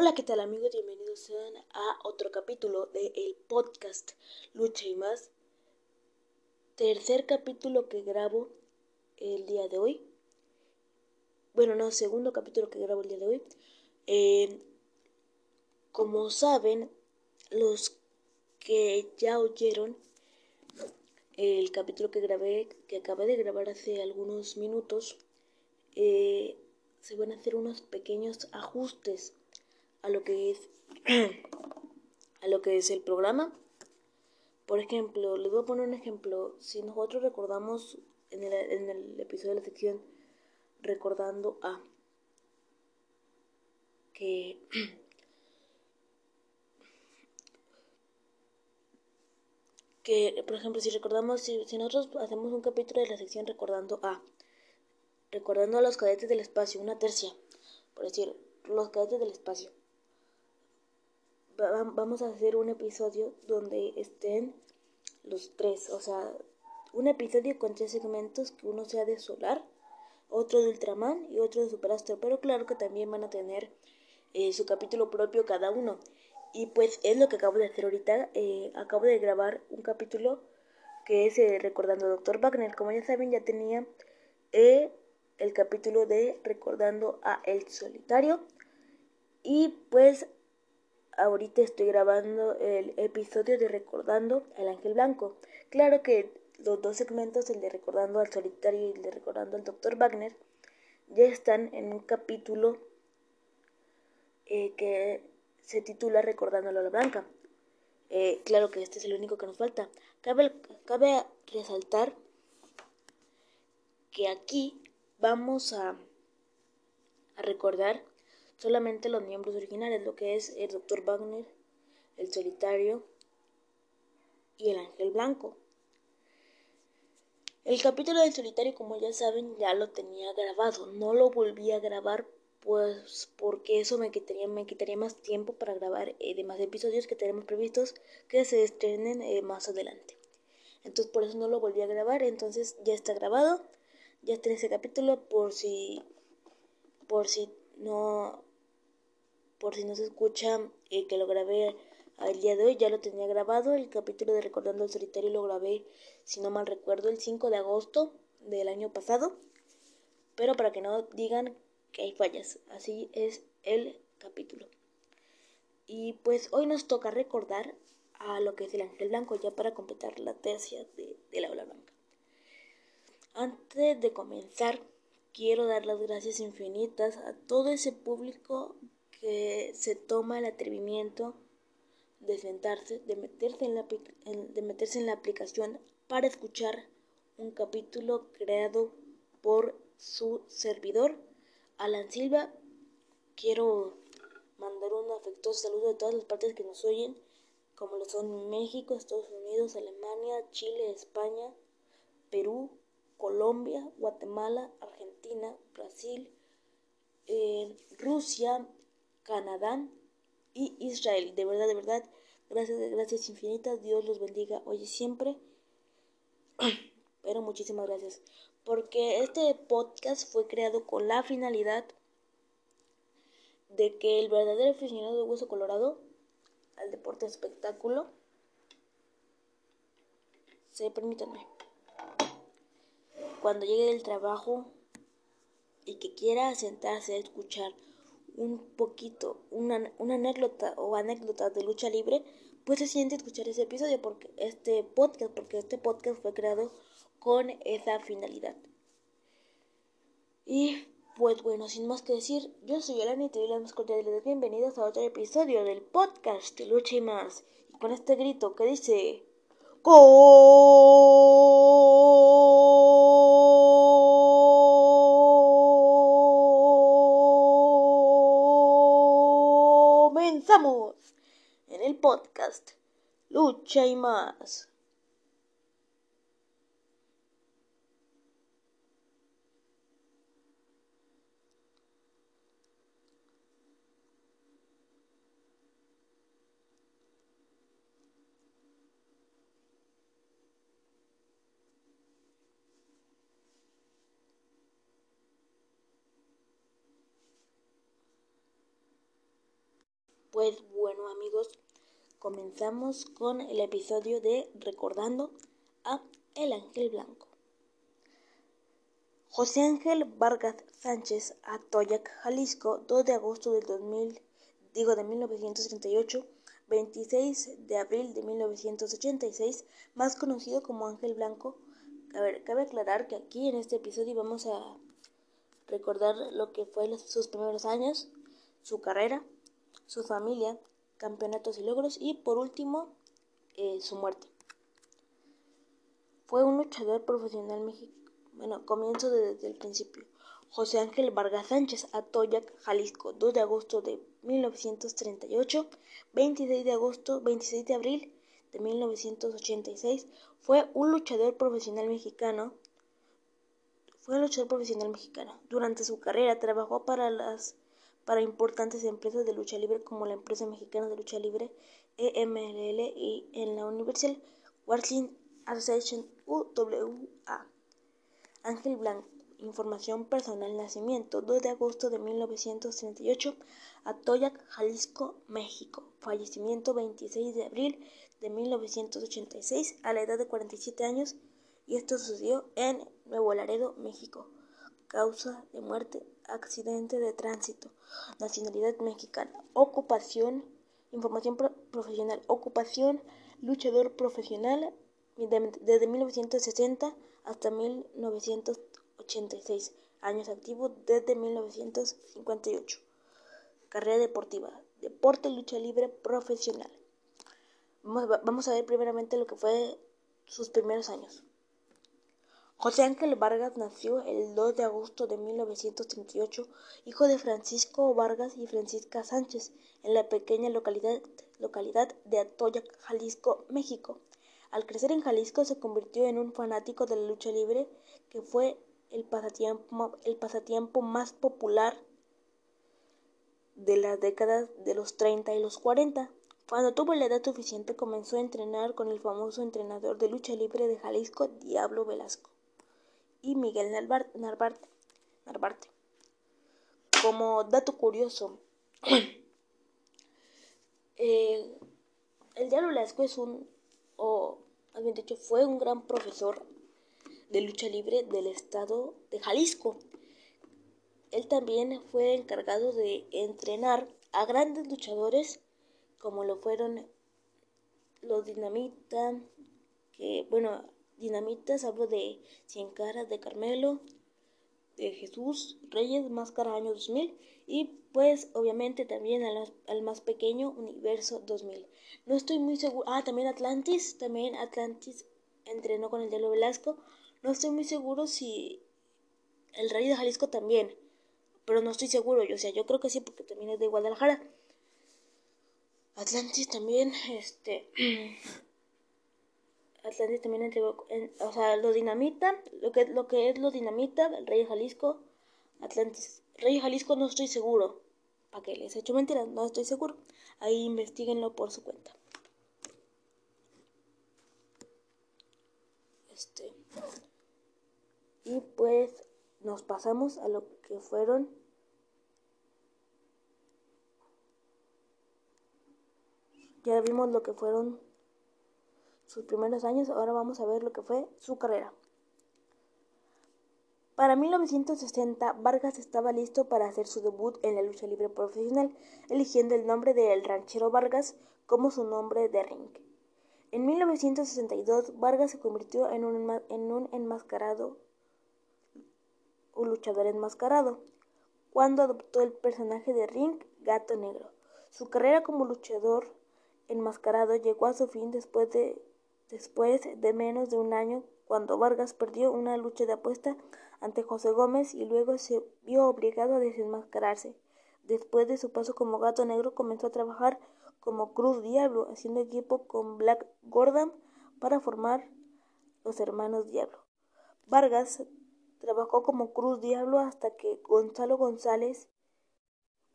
Hola, ¿qué tal amigos? Bienvenidos sean a otro capítulo del el podcast Lucha y más. Tercer capítulo que grabo el día de hoy. Bueno, no, segundo capítulo que grabo el día de hoy. Eh, como saben, los que ya oyeron el capítulo que grabé, que acabé de grabar hace algunos minutos, eh, se van a hacer unos pequeños ajustes a lo que es a lo que es el programa. Por ejemplo, les voy a poner un ejemplo. Si nosotros recordamos en el, en el episodio de la sección recordando a que que por ejemplo si recordamos si, si nosotros hacemos un capítulo de la sección recordando a recordando a los cadetes del espacio una tercia por decir los cadetes del espacio vamos a hacer un episodio donde estén los tres, o sea, un episodio con tres segmentos, que uno sea de Solar, otro de Ultraman y otro de Superastro, pero claro que también van a tener eh, su capítulo propio cada uno. Y pues es lo que acabo de hacer ahorita, eh, acabo de grabar un capítulo que es eh, Recordando a Dr. Wagner. Como ya saben, ya tenía el capítulo de Recordando a El Solitario. Y pues ahorita estoy grabando el episodio de Recordando al Ángel Blanco. Claro que los dos segmentos, el de Recordando al Solitario y el de Recordando al Dr. Wagner, ya están en un capítulo eh, que se titula Recordando a Lola Blanca. Eh, claro que este es el único que nos falta. Cabe, resaltar que aquí vamos a recordar solamente los miembros originales, lo que es el Dr. Wagner, el Solitario y el Ángel Blanco. El capítulo del Solitario, como ya saben, ya lo tenía grabado. No lo volví a grabar pues porque eso me quitaría, me quitaría más tiempo para grabar eh, demás episodios que tenemos previstos que se estrenen eh, más adelante. Entonces por eso no lo volví a grabar, entonces ya está grabado, ya está en ese capítulo por si por si no por si no se escucha eh, que lo grabé el día de hoy, ya lo tenía grabado. El capítulo de Recordando el Solitario lo grabé, si no mal recuerdo, el 5 de agosto del año pasado. Pero para que no digan que hay fallas, así es el capítulo. Y pues hoy nos toca recordar a lo que es el ángel blanco, ya para completar la tercia de, de la ola blanca. Antes de comenzar, quiero dar las gracias infinitas a todo ese público que se toma el atrevimiento de sentarse, de meterse en la, de meterse en la aplicación para escuchar un capítulo creado por su servidor, Alan Silva. Quiero mandar un afectuoso saludo a todas las partes que nos oyen, como lo son México, Estados Unidos, Alemania, Chile, España, Perú, Colombia, Guatemala, Argentina, Brasil, eh, Rusia, Canadá y Israel. De verdad, de verdad, gracias, gracias infinitas. Dios los bendiga hoy y siempre. Pero muchísimas gracias. Porque este podcast fue creado con la finalidad de que el verdadero aficionado de Hueso Colorado al deporte espectáculo se permítanme cuando llegue del trabajo y que quiera sentarse a escuchar un poquito, una, una anécdota o anécdota de lucha libre, pues se siente escuchar ese episodio, porque este podcast, porque este podcast fue creado con esa finalidad. Y pues bueno, sin más que decir, yo soy Elena y te doy las más cordiales bienvenidas a otro episodio del podcast de Lucha y más. Y con este grito que dice... en el podcast Lucha y más. Pues bueno amigos, comenzamos con el episodio de Recordando a El Ángel Blanco. José Ángel Vargas Sánchez, Atoyac, Jalisco, 2 de agosto del 2000, digo de 1938, 26 de abril de 1986, más conocido como Ángel Blanco. A ver, cabe aclarar que aquí en este episodio vamos a recordar lo que fue sus primeros años, su carrera, su familia, campeonatos y logros y por último eh, su muerte. Fue un luchador profesional mexicano. Bueno, comienzo desde el principio. José Ángel Vargas Sánchez, Atoyac, Jalisco, 2 de agosto de 1938, 26 de agosto, 26 de abril de 1986, fue un luchador profesional mexicano. Fue un luchador profesional mexicano. Durante su carrera trabajó para las para importantes empresas de lucha libre como la empresa mexicana de lucha libre EMLL y en la Universal Wrestling Association UWA. Ángel Blanco, información personal, nacimiento 2 de agosto de 1938, Atoyac, Jalisco, México. Fallecimiento 26 de abril de 1986 a la edad de 47 años y esto sucedió en Nuevo Laredo, México. Causa de muerte accidente de tránsito, nacionalidad mexicana, ocupación, información profesional, ocupación, luchador profesional desde 1960 hasta 1986, años activos desde 1958. Carrera deportiva, deporte, lucha libre profesional. vamos a ver primeramente lo que fue sus primeros años. José Ángel Vargas nació el 2 de agosto de 1938, hijo de Francisco Vargas y Francisca Sánchez, en la pequeña localidad, localidad de Atoyac, Jalisco, México. Al crecer en Jalisco se convirtió en un fanático de la lucha libre, que fue el pasatiempo, el pasatiempo más popular de las décadas de los 30 y los 40. Cuando tuvo la edad suficiente comenzó a entrenar con el famoso entrenador de lucha libre de Jalisco, Diablo Velasco y Miguel Narvarte. Como dato curioso, eh, el Diablo Lasco es un, o bien dicho, fue un gran profesor de lucha libre del estado de Jalisco. Él también fue encargado de entrenar a grandes luchadores como lo fueron los Dinamita, que bueno, dinamitas, hablo de Cien Caras de Carmelo, de Jesús Reyes, Máscara Año 2000 y pues obviamente también al, más pequeño Universo 2000. No estoy muy seguro, ah, también Atlantis, también Atlantis entrenó con el Diablo Velasco. No estoy muy seguro si el Rey de Jalisco también, pero no estoy seguro, o sea, yo creo que sí porque también es de Guadalajara. Atlantis también, este Atlantis también entregó, o sea, lo dinamita, lo que, lo que es lo dinamita, el rey Jalisco, Atlantis. Rey Jalisco no estoy seguro. ¿Para qué les he hecho mentiras? No estoy seguro. Ahí investiguenlo por su cuenta. Este. Y pues nos pasamos a lo que fueron ya vimos lo que fueron sus primeros años, ahora vamos a ver lo que fue su carrera. Para 1960, Vargas estaba listo para hacer su debut en la lucha libre profesional, eligiendo el nombre de El Ranchero Vargas como su nombre de ring. En 1962, Vargas se convirtió en un, en un enmascarado, un luchador enmascarado, cuando adoptó el personaje de Ring Gato Negro. Su carrera como luchador enmascarado llegó a su fin después de Después de menos de un año, cuando Vargas perdió una lucha de apuesta ante José Gómez y luego se vio obligado a desenmascararse. Después de su paso como gato negro, comenzó a trabajar como Cruz Diablo, haciendo equipo con Black Gordon para formar los Hermanos Diablo. Vargas trabajó como Cruz Diablo hasta que Gonzalo González,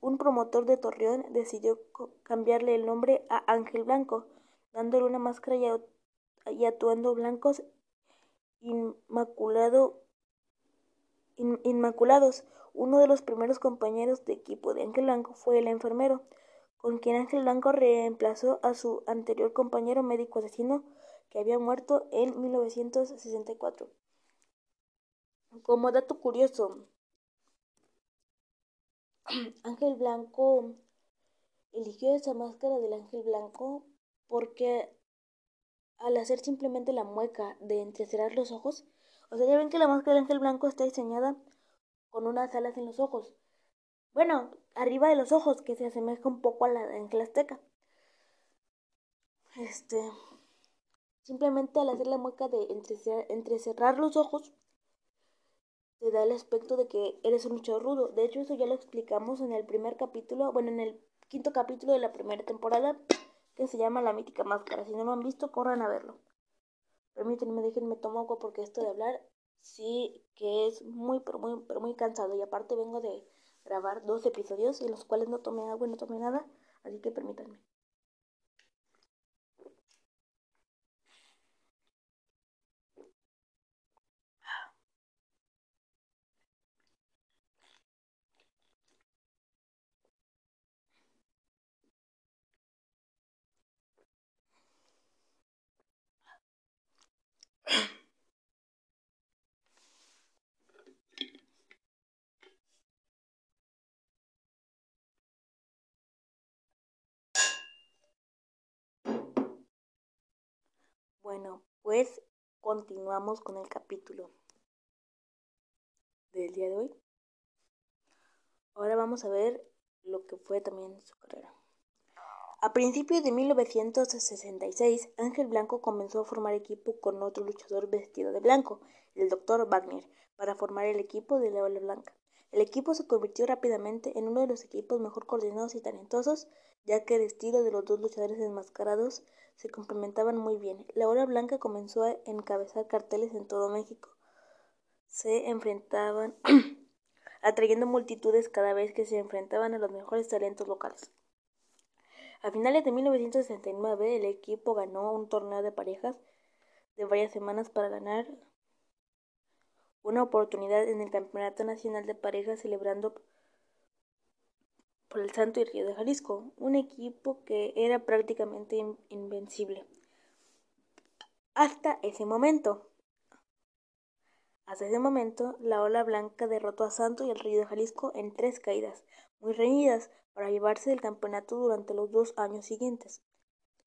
un promotor de Torreón, decidió cambiarle el nombre a Ángel Blanco, dándole una máscara y y atuendo blancos inmaculado, inmaculados. Uno de los primeros compañeros de equipo de Ángel Blanco fue el enfermero, con quien Ángel Blanco reemplazó a su anterior compañero médico asesino que había muerto en 1964. Como dato curioso, Ángel Blanco eligió esa máscara del Ángel Blanco porque al hacer simplemente la mueca de entrecerrar los ojos, o sea, ya ven que la máscara del Ángel Blanco está diseñada con unas alas en los ojos. Bueno, arriba de los ojos, que se asemeja un poco a la de Ángel Azteca. Este, simplemente al hacer la mueca de entrecerrar los ojos, te da el aspecto de que eres un luchador rudo. De hecho, eso ya lo explicamos en el primer capítulo, bueno, en el quinto capítulo de la primera temporada, que se llama La mítica máscara. Si no lo han visto, corran a verlo. Permítanme, déjenme tomar agua porque esto de hablar sí que es muy, pero muy, pero muy cansado. Y aparte vengo de grabar dos episodios en los cuales no tomé agua y no tomé nada, así que permítanme. Bueno, pues continuamos con el capítulo del día de hoy. Ahora vamos a ver lo que fue también su carrera. A principios de 1966, Ángel Blanco comenzó a formar equipo con otro luchador vestido de blanco, el Dr. Wagner, para formar el equipo de la Ola Blanca. El equipo se convirtió rápidamente en uno de los equipos mejor coordinados y talentosos, ya que el estilo de los dos luchadores enmascarados se complementaban muy bien. La Hora Blanca comenzó a encabezar carteles en todo México. Se enfrentaban atrayendo multitudes cada vez que se enfrentaban a los mejores talentos locales. A finales de 1969 el equipo ganó un torneo de parejas de varias semanas para ganar una oportunidad en el Campeonato Nacional de Parejas celebrando por el Santo y Río de Jalisco, un equipo que era prácticamente invencible. Hasta ese momento. Hasta ese momento, la ola blanca derrotó a Santo y el Río de Jalisco en tres caídas, muy reñidas, para llevarse el campeonato durante los dos años siguientes.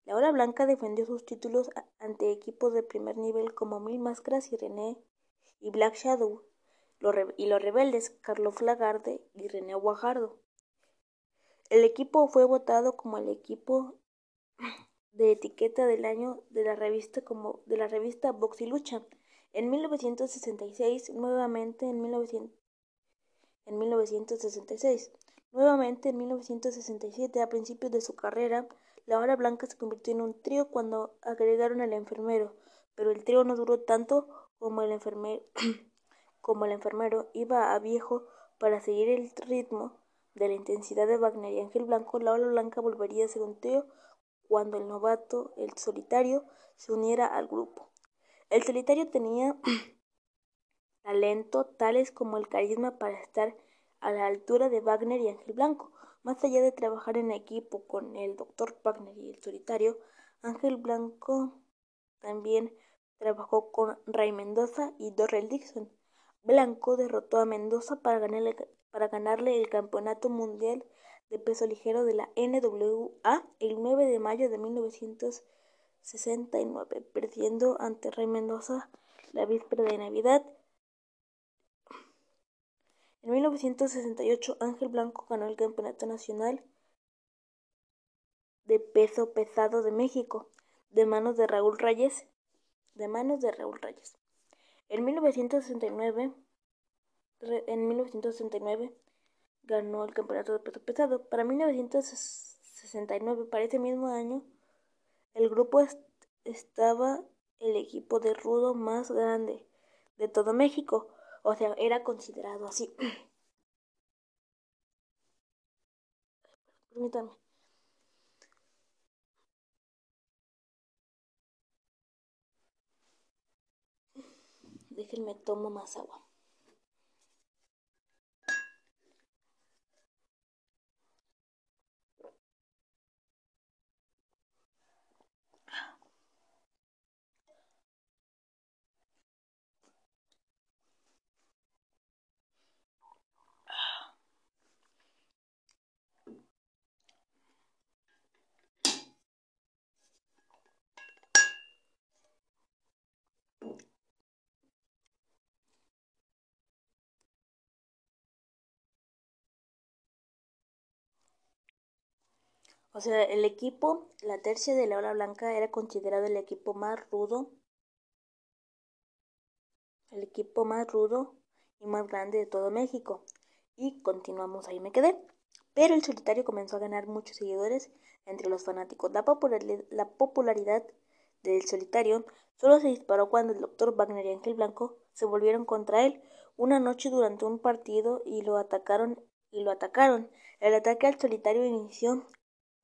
La ola blanca defendió sus títulos ante equipos de primer nivel como Mil Máscaras y René y Black Shadow, y los rebeldes Carlos Lagarde y René Guajardo. El equipo fue votado como el equipo de etiqueta del año de la revista como de la revista Box y Lucha. En 1966, nuevamente en, en 1966, nuevamente en 1967, a principios de su carrera, la hora blanca se convirtió en un trío cuando agregaron al enfermero, pero el trío no duró tanto como el enfermero, como el enfermero iba a viejo para seguir el ritmo de la intensidad de Wagner y Ángel Blanco, la ola blanca volvería a ser un trío cuando el novato, el solitario, se uniera al grupo. El solitario tenía talento tales como el carisma para estar a la altura de Wagner y Ángel Blanco. Más allá de trabajar en equipo con el Dr. Wagner y el solitario, Ángel Blanco también trabajó con Ray Mendoza y Dorrell Dixon. Blanco derrotó a Mendoza para ganarle para ganarle el Campeonato Mundial de Peso Ligero de la NWA el 9 de mayo de 1969, perdiendo ante Rey Mendoza la víspera de Navidad. En 1968, Ángel Blanco ganó el Campeonato Nacional de Peso Pesado de México de manos de Raúl Reyes. De manos de Raúl Reyes. En 1969 en 1969 ganó el campeonato de peso pesado. Para 1969, para ese mismo año, el grupo estaba el equipo de rudo más grande de todo México. O sea, era considerado así. Permítanme. Déjenme tomo más agua. O sea, el equipo, la tercia de la ola blanca era considerado el equipo más rudo, el equipo más rudo y más grande de todo México. Y continuamos, ahí me quedé. Pero el solitario comenzó a ganar muchos seguidores entre los fanáticos. La, popularidad, la popularidad del solitario solo se disparó cuando el doctor Wagner y Ángel Blanco se volvieron contra él una noche durante un partido y lo atacaron y lo atacaron. El ataque al solitario inició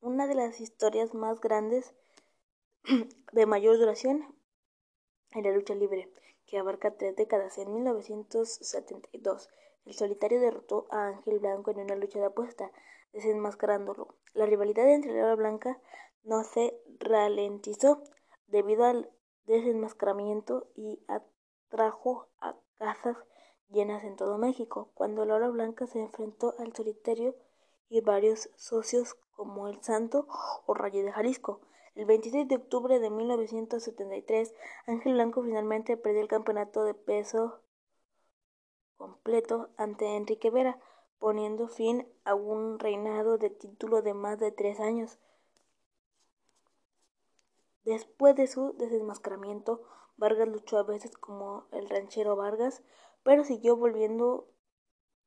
una de las historias más grandes de mayor duración en la lucha libre, que abarca tres décadas. En 1972, el solitario derrotó a Ángel Blanco en una lucha de apuesta, desenmascarándolo. La rivalidad entre la blanca no se ralentizó debido al desenmascaramiento y atrajo a casas llenas en todo México. Cuando la blanca se enfrentó al solitario y varios socios como El Santo o Rayo de Jalisco. El 26 de octubre de 1973, Ángel Blanco finalmente perdió el campeonato de peso completo ante Enrique Vera, poniendo fin a un reinado de título de más de tres años. Después de su desenmascaramiento, Vargas luchó a veces como el ranchero Vargas, pero siguió volviendo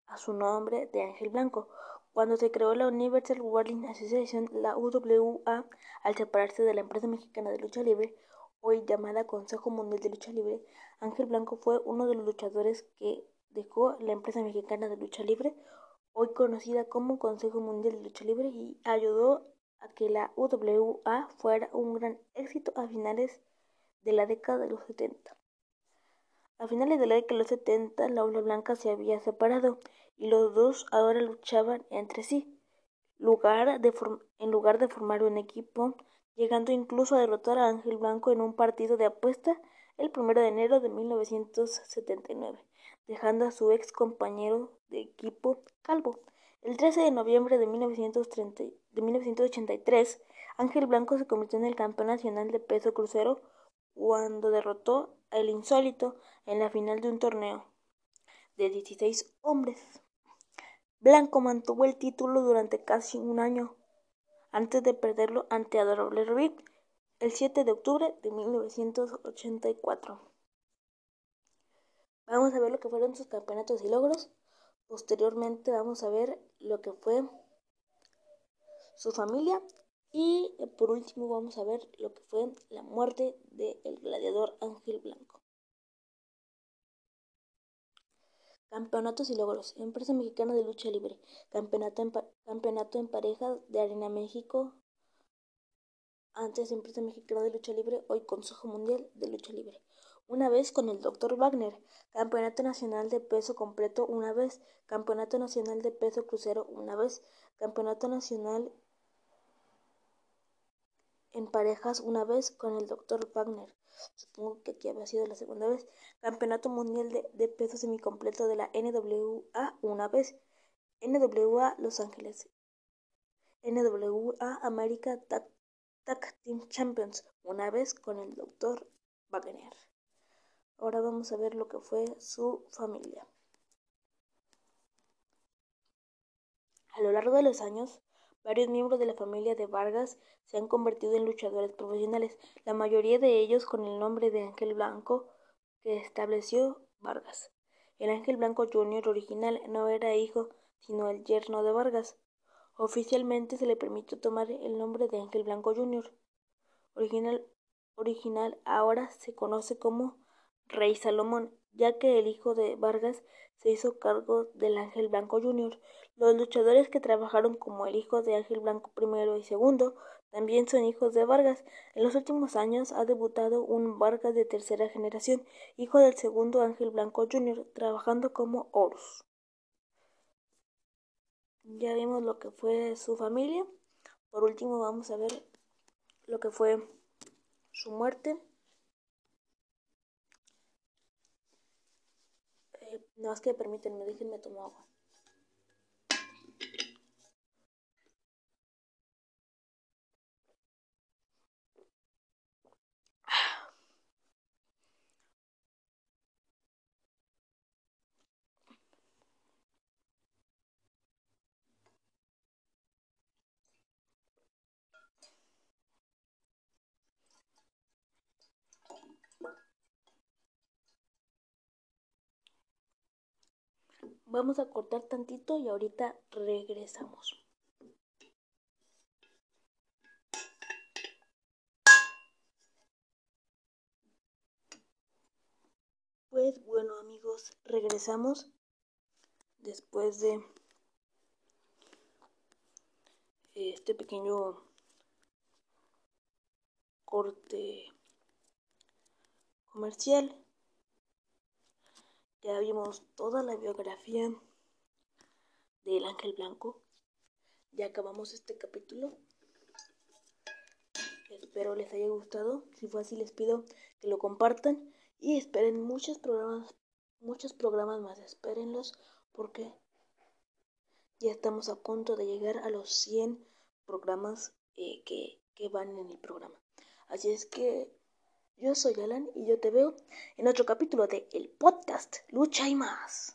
a su nombre de Ángel Blanco. Cuando se creó la Universal Wrestling Association, la UWA, al separarse de la empresa mexicana de lucha libre, hoy llamada Consejo Mundial de Lucha Libre, Ángel Blanco fue uno de los luchadores que dejó la empresa mexicana de lucha libre, hoy conocida como Consejo Mundial de Lucha Libre, y ayudó a que la UWA fuera un gran éxito a finales de la década de los 70. A finales de la década de los 70, la ola blanca se había separado los dos ahora luchaban entre sí, en lugar de formar un equipo, llegando incluso a derrotar a Ángel Blanco en un partido de apuesta el 1 de enero de 1979, dejando a su ex compañero de equipo calvo. El 13 de noviembre de, 1930, de 1983, Ángel Blanco se convirtió en el campeón nacional de peso crucero cuando derrotó al insólito en la final de un torneo de 16 hombres. Blanco mantuvo el título durante casi un año antes de perderlo ante Adorable Reed el 7 de octubre de 1984. Vamos a ver lo que fueron sus campeonatos y logros. Posteriormente vamos a ver lo que fue su familia y por último vamos a ver lo que fue la muerte del gladiador Ángel Blanco. Campeonatos y logros. Empresa Mexicana de Lucha Libre. Campeonato en, campeonato en parejas de Arena México. Antes Empresa Mexicana de Lucha Libre, hoy Consejo Mundial de Lucha Libre. Una vez con el Dr. Wagner. Campeonato Nacional de Peso Completo una vez. Campeonato Nacional de Peso Crucero una vez. Campeonato Nacional en parejas una vez con el Dr. Wagner. Supongo que aquí había sido la segunda vez. Campeonato Mundial de, de Peso Semicompleto de la NWA una vez. NWA Los Ángeles. NWA America Tag, Team Champions una vez con el Dr. Wagner. Ahora vamos a ver lo que fue su familia. A lo largo de los años, Varios miembros de la familia de Vargas se han convertido en luchadores profesionales, la mayoría de ellos con el nombre de Ángel Blanco que estableció Vargas. El Ángel Blanco Jr. original no era hijo, sino el yerno de Vargas. Oficialmente se le permitió tomar el nombre de Ángel Blanco Jr. Original, original ahora se conoce como Rey Salomón, ya que el hijo de Vargas se hizo cargo del Ángel Blanco Jr. Los luchadores que trabajaron como el hijo de Ángel Blanco I y segundo también son hijos de Vargas. En los últimos años ha debutado un Vargas de tercera generación, hijo del segundo Ángel Blanco Jr., trabajando como Horus. Ya vimos lo que fue su familia. Por último vamos a ver lo que fue su muerte. Eh, no es que permítanme, déjenme tomar agua. Vamos a cortar tantito y ahorita regresamos. Pues bueno amigos, regresamos después de este pequeño corte comercial. Ya vimos toda la biografía del Ángel Blanco. Ya acabamos este capítulo. Espero les haya gustado. Si fue así, les pido que lo compartan y esperen muchos programas, muchos programas más. Espérenlos porque ya estamos a punto de llegar a los 100 programas eh, que, que van en el programa. Así es que yo soy Alan y yo te veo en otro capítulo de El Podcast Lucha y más.